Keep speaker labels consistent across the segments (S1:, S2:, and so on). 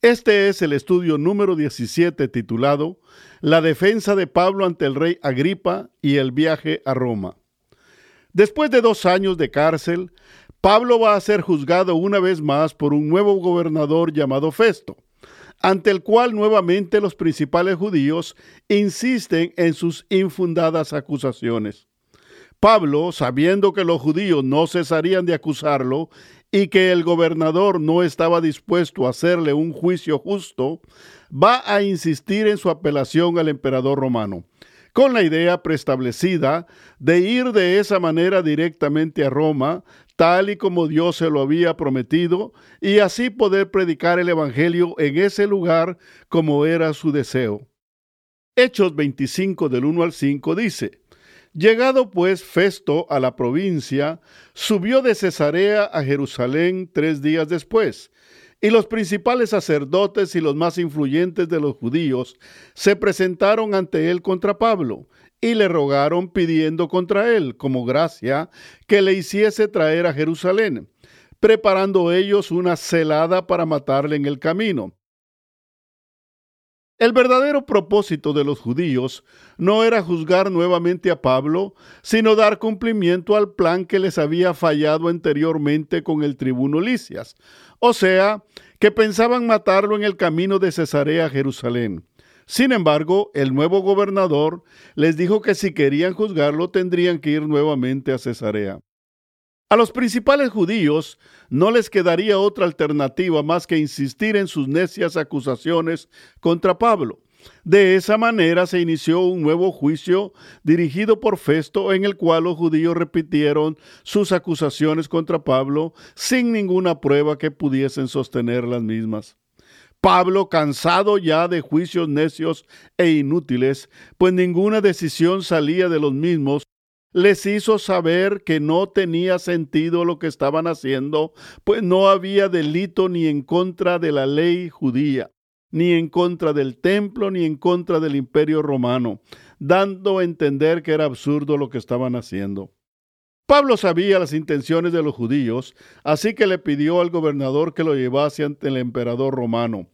S1: Este es el estudio número 17 titulado La defensa de Pablo ante el rey Agripa y el viaje a Roma. Después de dos años de cárcel, Pablo va a ser juzgado una vez más por un nuevo gobernador llamado Festo, ante el cual nuevamente los principales judíos insisten en sus infundadas acusaciones. Pablo, sabiendo que los judíos no cesarían de acusarlo y que el gobernador no estaba dispuesto a hacerle un juicio justo, va a insistir en su apelación al emperador romano, con la idea preestablecida de ir de esa manera directamente a Roma, tal y como Dios se lo había prometido, y así poder predicar el Evangelio en ese lugar como era su deseo. Hechos 25 del 1 al 5 dice, Llegado pues Festo a la provincia, subió de Cesarea a Jerusalén tres días después, y los principales sacerdotes y los más influyentes de los judíos se presentaron ante él contra Pablo, y le rogaron pidiendo contra él, como gracia, que le hiciese traer a Jerusalén, preparando ellos una celada para matarle en el camino. El verdadero propósito de los judíos no era juzgar nuevamente a Pablo, sino dar cumplimiento al plan que les había fallado anteriormente con el tribuno Licias, o sea, que pensaban matarlo en el camino de Cesarea a Jerusalén. Sin embargo, el nuevo gobernador les dijo que si querían juzgarlo tendrían que ir nuevamente a Cesarea. A los principales judíos no les quedaría otra alternativa más que insistir en sus necias acusaciones contra Pablo. De esa manera se inició un nuevo juicio dirigido por Festo en el cual los judíos repitieron sus acusaciones contra Pablo sin ninguna prueba que pudiesen sostener las mismas. Pablo, cansado ya de juicios necios e inútiles, pues ninguna decisión salía de los mismos, les hizo saber que no tenía sentido lo que estaban haciendo, pues no había delito ni en contra de la ley judía, ni en contra del templo, ni en contra del imperio romano, dando a entender que era absurdo lo que estaban haciendo. Pablo sabía las intenciones de los judíos, así que le pidió al gobernador que lo llevase ante el emperador romano,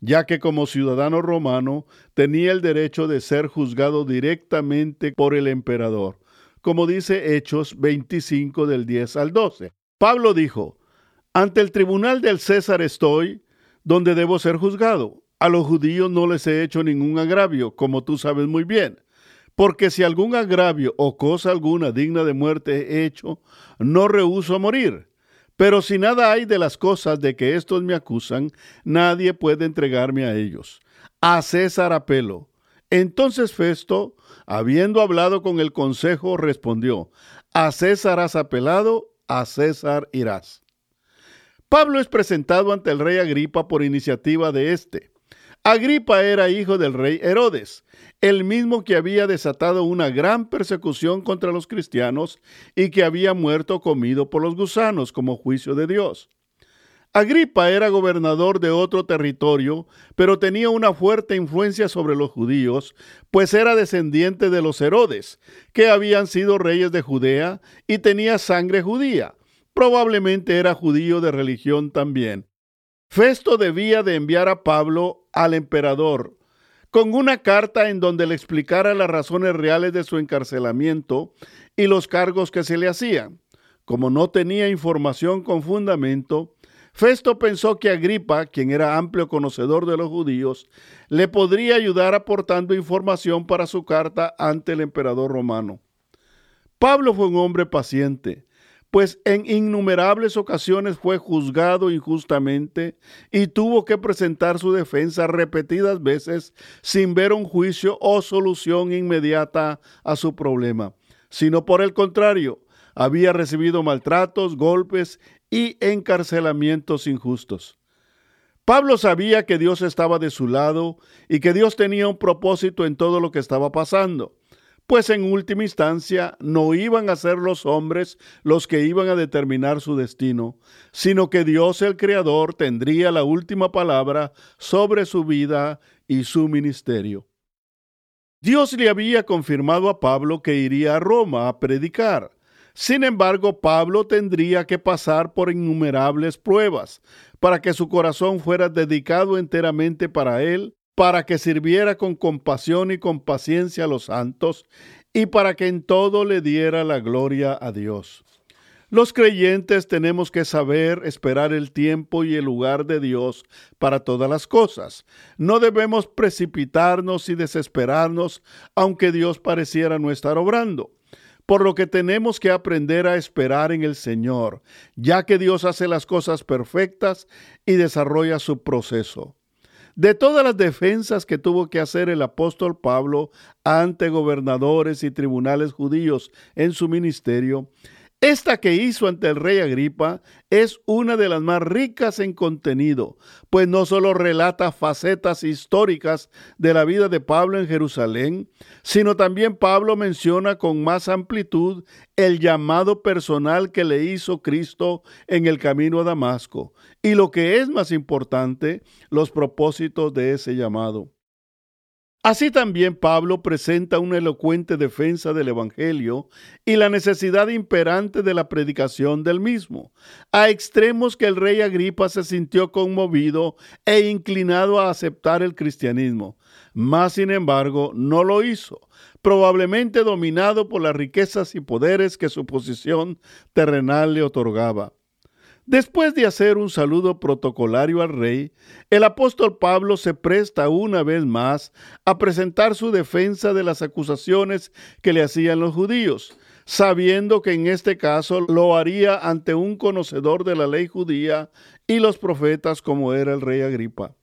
S1: ya que como ciudadano romano tenía el derecho de ser juzgado directamente por el emperador como dice Hechos 25 del 10 al 12. Pablo dijo, ante el tribunal del César estoy, donde debo ser juzgado. A los judíos no les he hecho ningún agravio, como tú sabes muy bien. Porque si algún agravio o cosa alguna digna de muerte he hecho, no rehuso a morir. Pero si nada hay de las cosas de que estos me acusan, nadie puede entregarme a ellos. A César apelo. Entonces Festo, habiendo hablado con el consejo, respondió, A César has apelado, a César irás. Pablo es presentado ante el rey Agripa por iniciativa de éste. Agripa era hijo del rey Herodes, el mismo que había desatado una gran persecución contra los cristianos y que había muerto comido por los gusanos como juicio de Dios. Agripa era gobernador de otro territorio, pero tenía una fuerte influencia sobre los judíos, pues era descendiente de los Herodes, que habían sido reyes de Judea y tenía sangre judía. Probablemente era judío de religión también. Festo debía de enviar a Pablo al emperador con una carta en donde le explicara las razones reales de su encarcelamiento y los cargos que se le hacían. Como no tenía información con fundamento, Festo pensó que Agripa, quien era amplio conocedor de los judíos, le podría ayudar aportando información para su carta ante el emperador romano. Pablo fue un hombre paciente, pues en innumerables ocasiones fue juzgado injustamente y tuvo que presentar su defensa repetidas veces sin ver un juicio o solución inmediata a su problema, sino por el contrario, había recibido maltratos, golpes y encarcelamientos injustos. Pablo sabía que Dios estaba de su lado y que Dios tenía un propósito en todo lo que estaba pasando, pues en última instancia no iban a ser los hombres los que iban a determinar su destino, sino que Dios el Creador tendría la última palabra sobre su vida y su ministerio. Dios le había confirmado a Pablo que iría a Roma a predicar. Sin embargo, Pablo tendría que pasar por innumerables pruebas para que su corazón fuera dedicado enteramente para Él, para que sirviera con compasión y con paciencia a los santos, y para que en todo le diera la gloria a Dios. Los creyentes tenemos que saber esperar el tiempo y el lugar de Dios para todas las cosas. No debemos precipitarnos y desesperarnos aunque Dios pareciera no estar obrando. Por lo que tenemos que aprender a esperar en el Señor, ya que Dios hace las cosas perfectas y desarrolla su proceso. De todas las defensas que tuvo que hacer el apóstol Pablo ante gobernadores y tribunales judíos en su ministerio, esta que hizo ante el rey Agripa es una de las más ricas en contenido, pues no solo relata facetas históricas de la vida de Pablo en Jerusalén, sino también Pablo menciona con más amplitud el llamado personal que le hizo Cristo en el camino a Damasco y lo que es más importante, los propósitos de ese llamado. Así también Pablo presenta una elocuente defensa del Evangelio y la necesidad imperante de la predicación del mismo, a extremos que el rey Agripa se sintió conmovido e inclinado a aceptar el cristianismo, mas sin embargo no lo hizo, probablemente dominado por las riquezas y poderes que su posición terrenal le otorgaba. Después de hacer un saludo protocolario al rey, el apóstol Pablo se presta una vez más a presentar su defensa de las acusaciones que le hacían los judíos, sabiendo que en este caso lo haría ante un conocedor de la ley judía y los profetas como era el rey Agripa.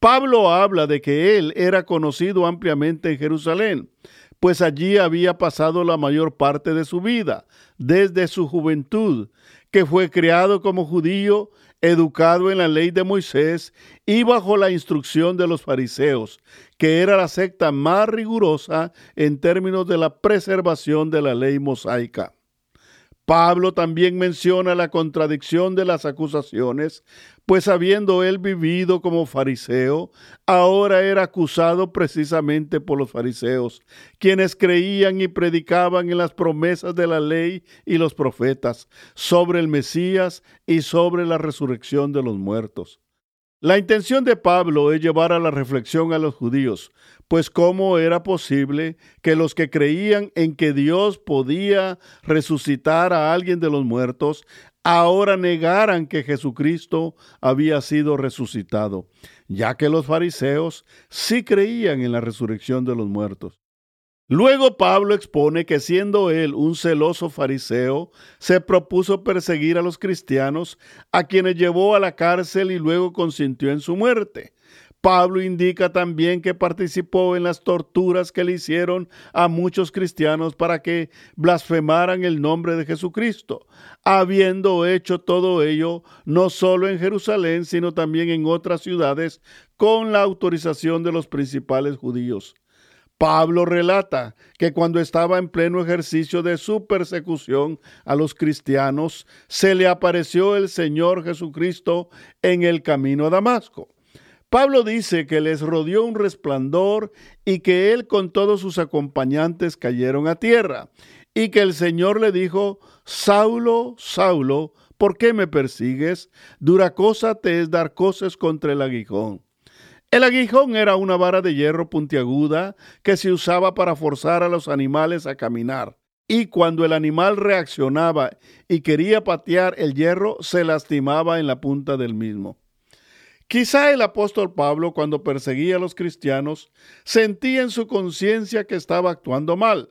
S1: Pablo habla de que él era conocido ampliamente en Jerusalén, pues allí había pasado la mayor parte de su vida, desde su juventud, que fue criado como judío, educado en la ley de Moisés y bajo la instrucción de los fariseos, que era la secta más rigurosa en términos de la preservación de la ley mosaica. Pablo también menciona la contradicción de las acusaciones, pues habiendo él vivido como fariseo, ahora era acusado precisamente por los fariseos, quienes creían y predicaban en las promesas de la ley y los profetas sobre el Mesías y sobre la resurrección de los muertos. La intención de Pablo es llevar a la reflexión a los judíos, pues cómo era posible que los que creían en que Dios podía resucitar a alguien de los muertos, ahora negaran que Jesucristo había sido resucitado, ya que los fariseos sí creían en la resurrección de los muertos. Luego Pablo expone que siendo él un celoso fariseo, se propuso perseguir a los cristianos, a quienes llevó a la cárcel y luego consintió en su muerte. Pablo indica también que participó en las torturas que le hicieron a muchos cristianos para que blasfemaran el nombre de Jesucristo, habiendo hecho todo ello no solo en Jerusalén, sino también en otras ciudades con la autorización de los principales judíos. Pablo relata que cuando estaba en pleno ejercicio de su persecución a los cristianos, se le apareció el Señor Jesucristo en el camino a Damasco. Pablo dice que les rodeó un resplandor y que él con todos sus acompañantes cayeron a tierra y que el Señor le dijo, Saulo, Saulo, ¿por qué me persigues? Dura cosa te es dar cosas contra el aguijón. El aguijón era una vara de hierro puntiaguda que se usaba para forzar a los animales a caminar. Y cuando el animal reaccionaba y quería patear el hierro, se lastimaba en la punta del mismo. Quizá el apóstol Pablo, cuando perseguía a los cristianos, sentía en su conciencia que estaba actuando mal,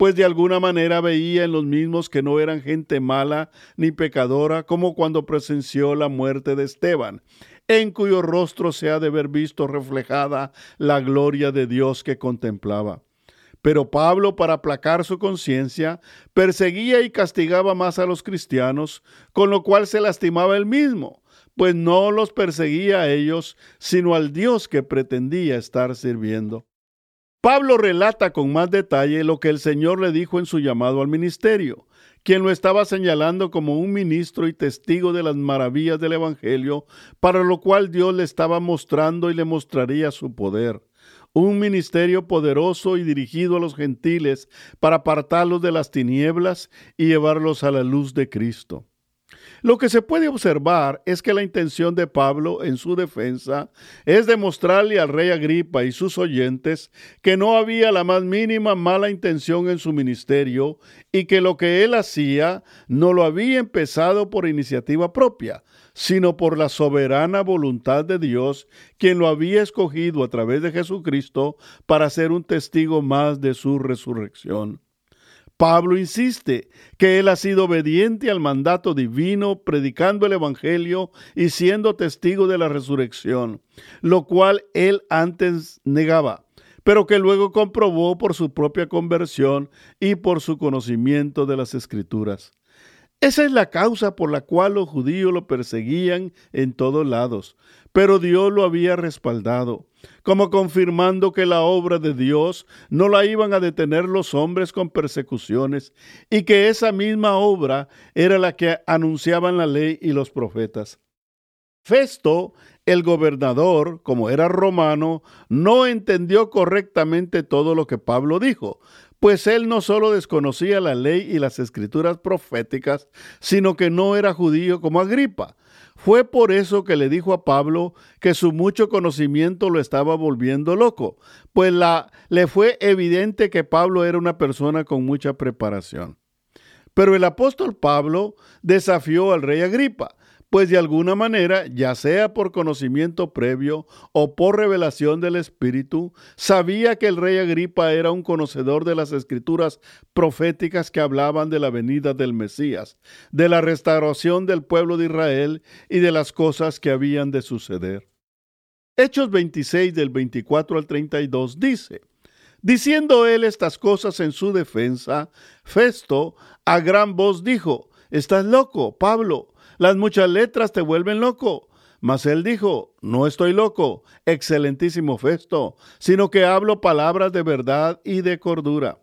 S1: pues de alguna manera veía en los mismos que no eran gente mala ni pecadora, como cuando presenció la muerte de Esteban, en cuyo rostro se ha de haber visto reflejada la gloria de Dios que contemplaba. Pero Pablo, para aplacar su conciencia, perseguía y castigaba más a los cristianos, con lo cual se lastimaba él mismo, pues no los perseguía a ellos, sino al Dios que pretendía estar sirviendo. Pablo relata con más detalle lo que el Señor le dijo en su llamado al ministerio, quien lo estaba señalando como un ministro y testigo de las maravillas del Evangelio, para lo cual Dios le estaba mostrando y le mostraría su poder un ministerio poderoso y dirigido a los gentiles para apartarlos de las tinieblas y llevarlos a la luz de Cristo. Lo que se puede observar es que la intención de Pablo en su defensa es demostrarle al rey Agripa y sus oyentes que no había la más mínima mala intención en su ministerio y que lo que él hacía no lo había empezado por iniciativa propia, sino por la soberana voluntad de Dios, quien lo había escogido a través de Jesucristo para ser un testigo más de su resurrección. Pablo insiste que él ha sido obediente al mandato divino, predicando el Evangelio y siendo testigo de la resurrección, lo cual él antes negaba, pero que luego comprobó por su propia conversión y por su conocimiento de las Escrituras. Esa es la causa por la cual los judíos lo perseguían en todos lados, pero Dios lo había respaldado, como confirmando que la obra de Dios no la iban a detener los hombres con persecuciones, y que esa misma obra era la que anunciaban la ley y los profetas. Festo, el gobernador, como era romano, no entendió correctamente todo lo que Pablo dijo, pues él no solo desconocía la ley y las escrituras proféticas, sino que no era judío como Agripa. Fue por eso que le dijo a Pablo que su mucho conocimiento lo estaba volviendo loco, pues la, le fue evidente que Pablo era una persona con mucha preparación. Pero el apóstol Pablo desafió al rey Agripa, pues de alguna manera, ya sea por conocimiento previo o por revelación del Espíritu, sabía que el rey Agripa era un conocedor de las escrituras proféticas que hablaban de la venida del Mesías, de la restauración del pueblo de Israel y de las cosas que habían de suceder. Hechos 26 del 24 al 32 dice, Diciendo él estas cosas en su defensa, Festo a gran voz dijo, Estás loco, Pablo, las muchas letras te vuelven loco. Mas él dijo, no estoy loco, excelentísimo Festo, sino que hablo palabras de verdad y de cordura.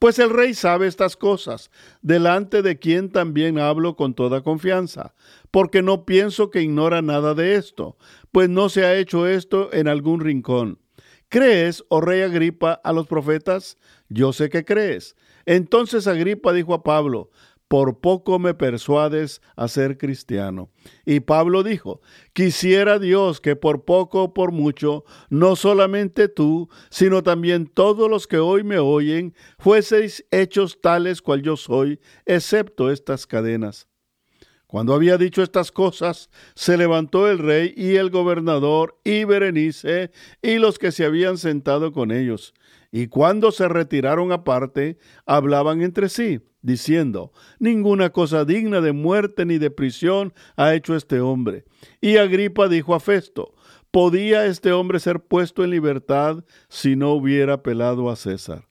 S1: Pues el rey sabe estas cosas, delante de quien también hablo con toda confianza, porque no pienso que ignora nada de esto, pues no se ha hecho esto en algún rincón. ¿Crees, oh rey Agripa, a los profetas? Yo sé que crees. Entonces Agripa dijo a Pablo, por poco me persuades a ser cristiano. Y Pablo dijo, quisiera Dios que por poco o por mucho, no solamente tú, sino también todos los que hoy me oyen, fueseis hechos tales cual yo soy, excepto estas cadenas. Cuando había dicho estas cosas, se levantó el rey y el gobernador y Berenice y los que se habían sentado con ellos. Y cuando se retiraron aparte, hablaban entre sí diciendo, Ninguna cosa digna de muerte ni de prisión ha hecho este hombre. Y Agripa dijo a Festo, ¿podía este hombre ser puesto en libertad si no hubiera apelado a César?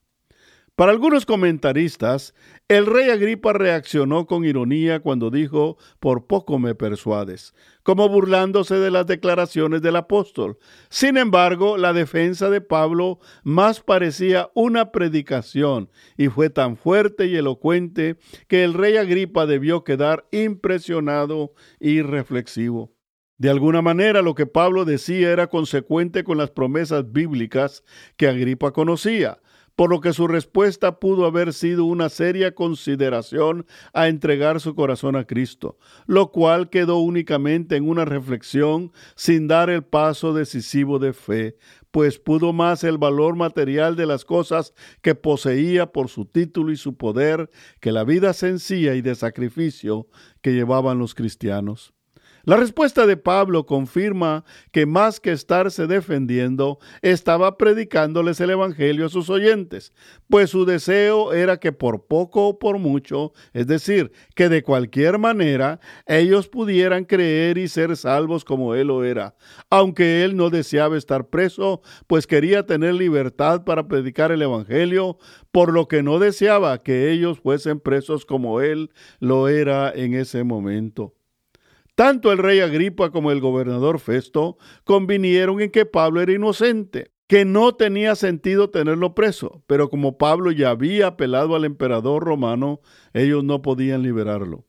S1: Para algunos comentaristas, el rey Agripa reaccionó con ironía cuando dijo, por poco me persuades, como burlándose de las declaraciones del apóstol. Sin embargo, la defensa de Pablo más parecía una predicación y fue tan fuerte y elocuente que el rey Agripa debió quedar impresionado y reflexivo. De alguna manera lo que Pablo decía era consecuente con las promesas bíblicas que Agripa conocía por lo que su respuesta pudo haber sido una seria consideración a entregar su corazón a Cristo, lo cual quedó únicamente en una reflexión sin dar el paso decisivo de fe, pues pudo más el valor material de las cosas que poseía por su título y su poder que la vida sencilla y de sacrificio que llevaban los cristianos. La respuesta de Pablo confirma que más que estarse defendiendo, estaba predicándoles el Evangelio a sus oyentes, pues su deseo era que por poco o por mucho, es decir, que de cualquier manera ellos pudieran creer y ser salvos como él lo era, aunque él no deseaba estar preso, pues quería tener libertad para predicar el Evangelio, por lo que no deseaba que ellos fuesen presos como él lo era en ese momento. Tanto el rey Agripa como el gobernador Festo convinieron en que Pablo era inocente, que no tenía sentido tenerlo preso, pero como Pablo ya había apelado al emperador romano, ellos no podían liberarlo.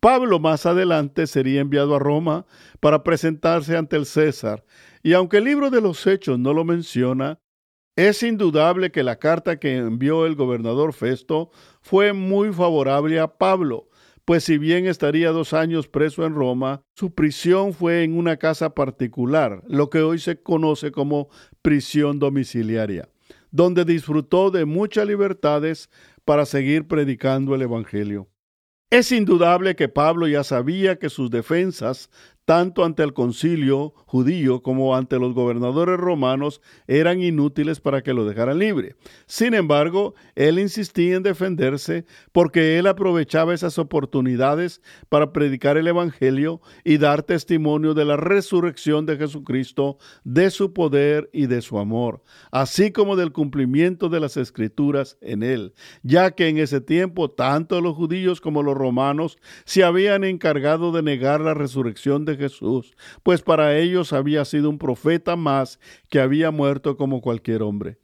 S1: Pablo más adelante sería enviado a Roma para presentarse ante el César, y aunque el libro de los Hechos no lo menciona, es indudable que la carta que envió el gobernador Festo fue muy favorable a Pablo, pues si bien estaría dos años preso en Roma, su prisión fue en una casa particular, lo que hoy se conoce como prisión domiciliaria, donde disfrutó de muchas libertades para seguir predicando el Evangelio. Es indudable que Pablo ya sabía que sus defensas tanto ante el concilio judío como ante los gobernadores romanos, eran inútiles para que lo dejaran libre. Sin embargo, él insistía en defenderse porque él aprovechaba esas oportunidades para predicar el Evangelio y dar testimonio de la resurrección de Jesucristo, de su poder y de su amor, así como del cumplimiento de las escrituras en él, ya que en ese tiempo tanto los judíos como los romanos se habían encargado de negar la resurrección de Jesús, pues para ellos había sido un profeta más que había muerto como cualquier hombre.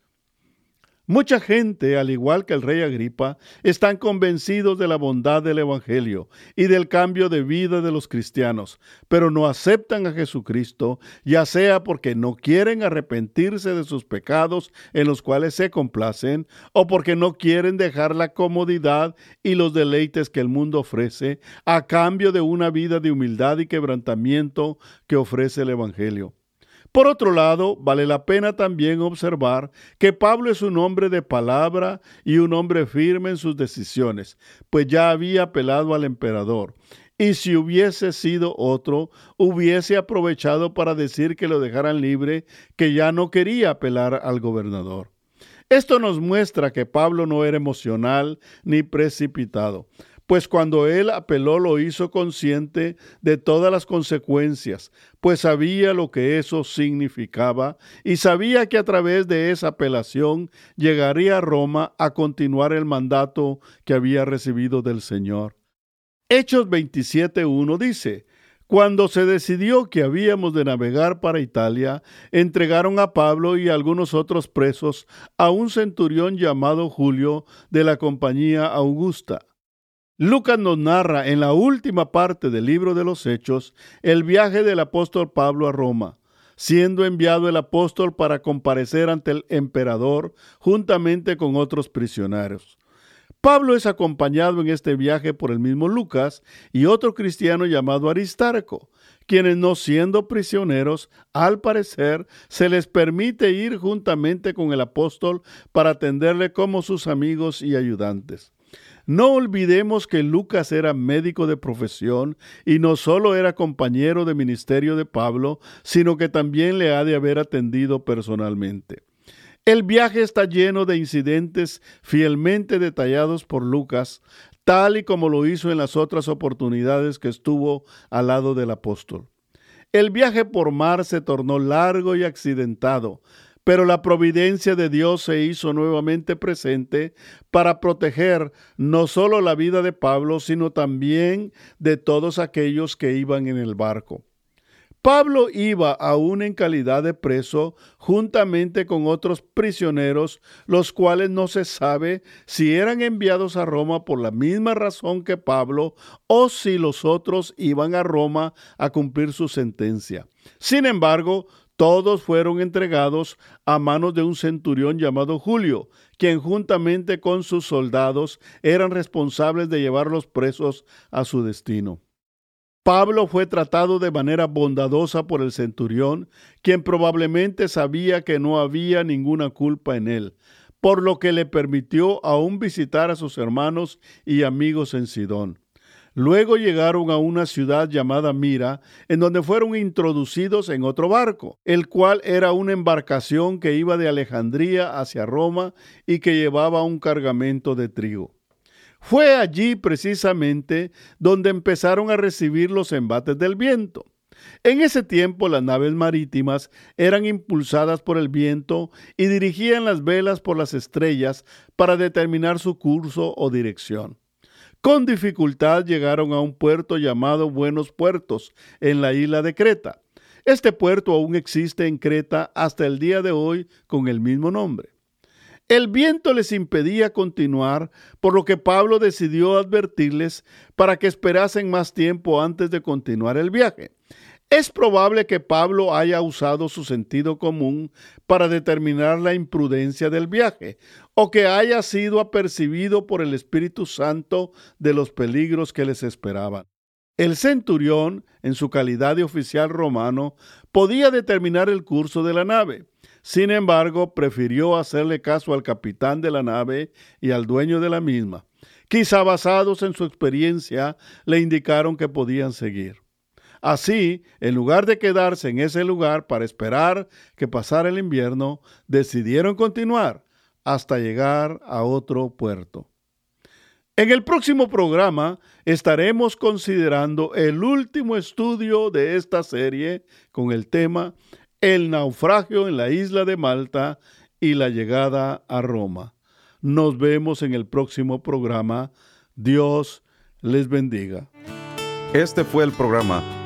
S1: Mucha gente, al igual que el rey Agripa, están convencidos de la bondad del Evangelio y del cambio de vida de los cristianos, pero no aceptan a Jesucristo, ya sea porque no quieren arrepentirse de sus pecados en los cuales se complacen, o porque no quieren dejar la comodidad y los deleites que el mundo ofrece a cambio de una vida de humildad y quebrantamiento que ofrece el Evangelio. Por otro lado, vale la pena también observar que Pablo es un hombre de palabra y un hombre firme en sus decisiones, pues ya había apelado al emperador. Y si hubiese sido otro, hubiese aprovechado para decir que lo dejaran libre, que ya no quería apelar al gobernador. Esto nos muestra que Pablo no era emocional ni precipitado pues cuando él apeló lo hizo consciente de todas las consecuencias, pues sabía lo que eso significaba y sabía que a través de esa apelación llegaría a Roma a continuar el mandato que había recibido del Señor. Hechos 27.1 dice, cuando se decidió que habíamos de navegar para Italia, entregaron a Pablo y a algunos otros presos a un centurión llamado Julio de la compañía Augusta Lucas nos narra en la última parte del libro de los Hechos el viaje del apóstol Pablo a Roma, siendo enviado el apóstol para comparecer ante el emperador juntamente con otros prisioneros. Pablo es acompañado en este viaje por el mismo Lucas y otro cristiano llamado Aristarco, quienes no siendo prisioneros, al parecer, se les permite ir juntamente con el apóstol para atenderle como sus amigos y ayudantes. No olvidemos que Lucas era médico de profesión y no solo era compañero de ministerio de Pablo, sino que también le ha de haber atendido personalmente. El viaje está lleno de incidentes fielmente detallados por Lucas, tal y como lo hizo en las otras oportunidades que estuvo al lado del apóstol. El viaje por mar se tornó largo y accidentado, pero la providencia de Dios se hizo nuevamente presente para proteger no solo la vida de Pablo, sino también de todos aquellos que iban en el barco. Pablo iba aún en calidad de preso juntamente con otros prisioneros, los cuales no se sabe si eran enviados a Roma por la misma razón que Pablo o si los otros iban a Roma a cumplir su sentencia. Sin embargo, todos fueron entregados a manos de un centurión llamado Julio, quien juntamente con sus soldados eran responsables de llevarlos presos a su destino. Pablo fue tratado de manera bondadosa por el centurión, quien probablemente sabía que no había ninguna culpa en él, por lo que le permitió aún visitar a sus hermanos y amigos en Sidón. Luego llegaron a una ciudad llamada Mira, en donde fueron introducidos en otro barco, el cual era una embarcación que iba de Alejandría hacia Roma y que llevaba un cargamento de trigo. Fue allí precisamente donde empezaron a recibir los embates del viento. En ese tiempo las naves marítimas eran impulsadas por el viento y dirigían las velas por las estrellas para determinar su curso o dirección. Con dificultad llegaron a un puerto llamado Buenos Puertos, en la isla de Creta. Este puerto aún existe en Creta hasta el día de hoy con el mismo nombre. El viento les impedía continuar, por lo que Pablo decidió advertirles para que esperasen más tiempo antes de continuar el viaje. Es probable que Pablo haya usado su sentido común para determinar la imprudencia del viaje, o que haya sido apercibido por el Espíritu Santo de los peligros que les esperaban. El centurión, en su calidad de oficial romano, podía determinar el curso de la nave. Sin embargo, prefirió hacerle caso al capitán de la nave y al dueño de la misma. Quizá basados en su experiencia, le indicaron que podían seguir. Así, en lugar de quedarse en ese lugar para esperar que pasara el invierno, decidieron continuar hasta llegar a otro puerto. En el próximo programa estaremos considerando el último estudio de esta serie con el tema El naufragio en la isla de Malta y la llegada a Roma. Nos vemos en el próximo programa. Dios les bendiga.
S2: Este fue el programa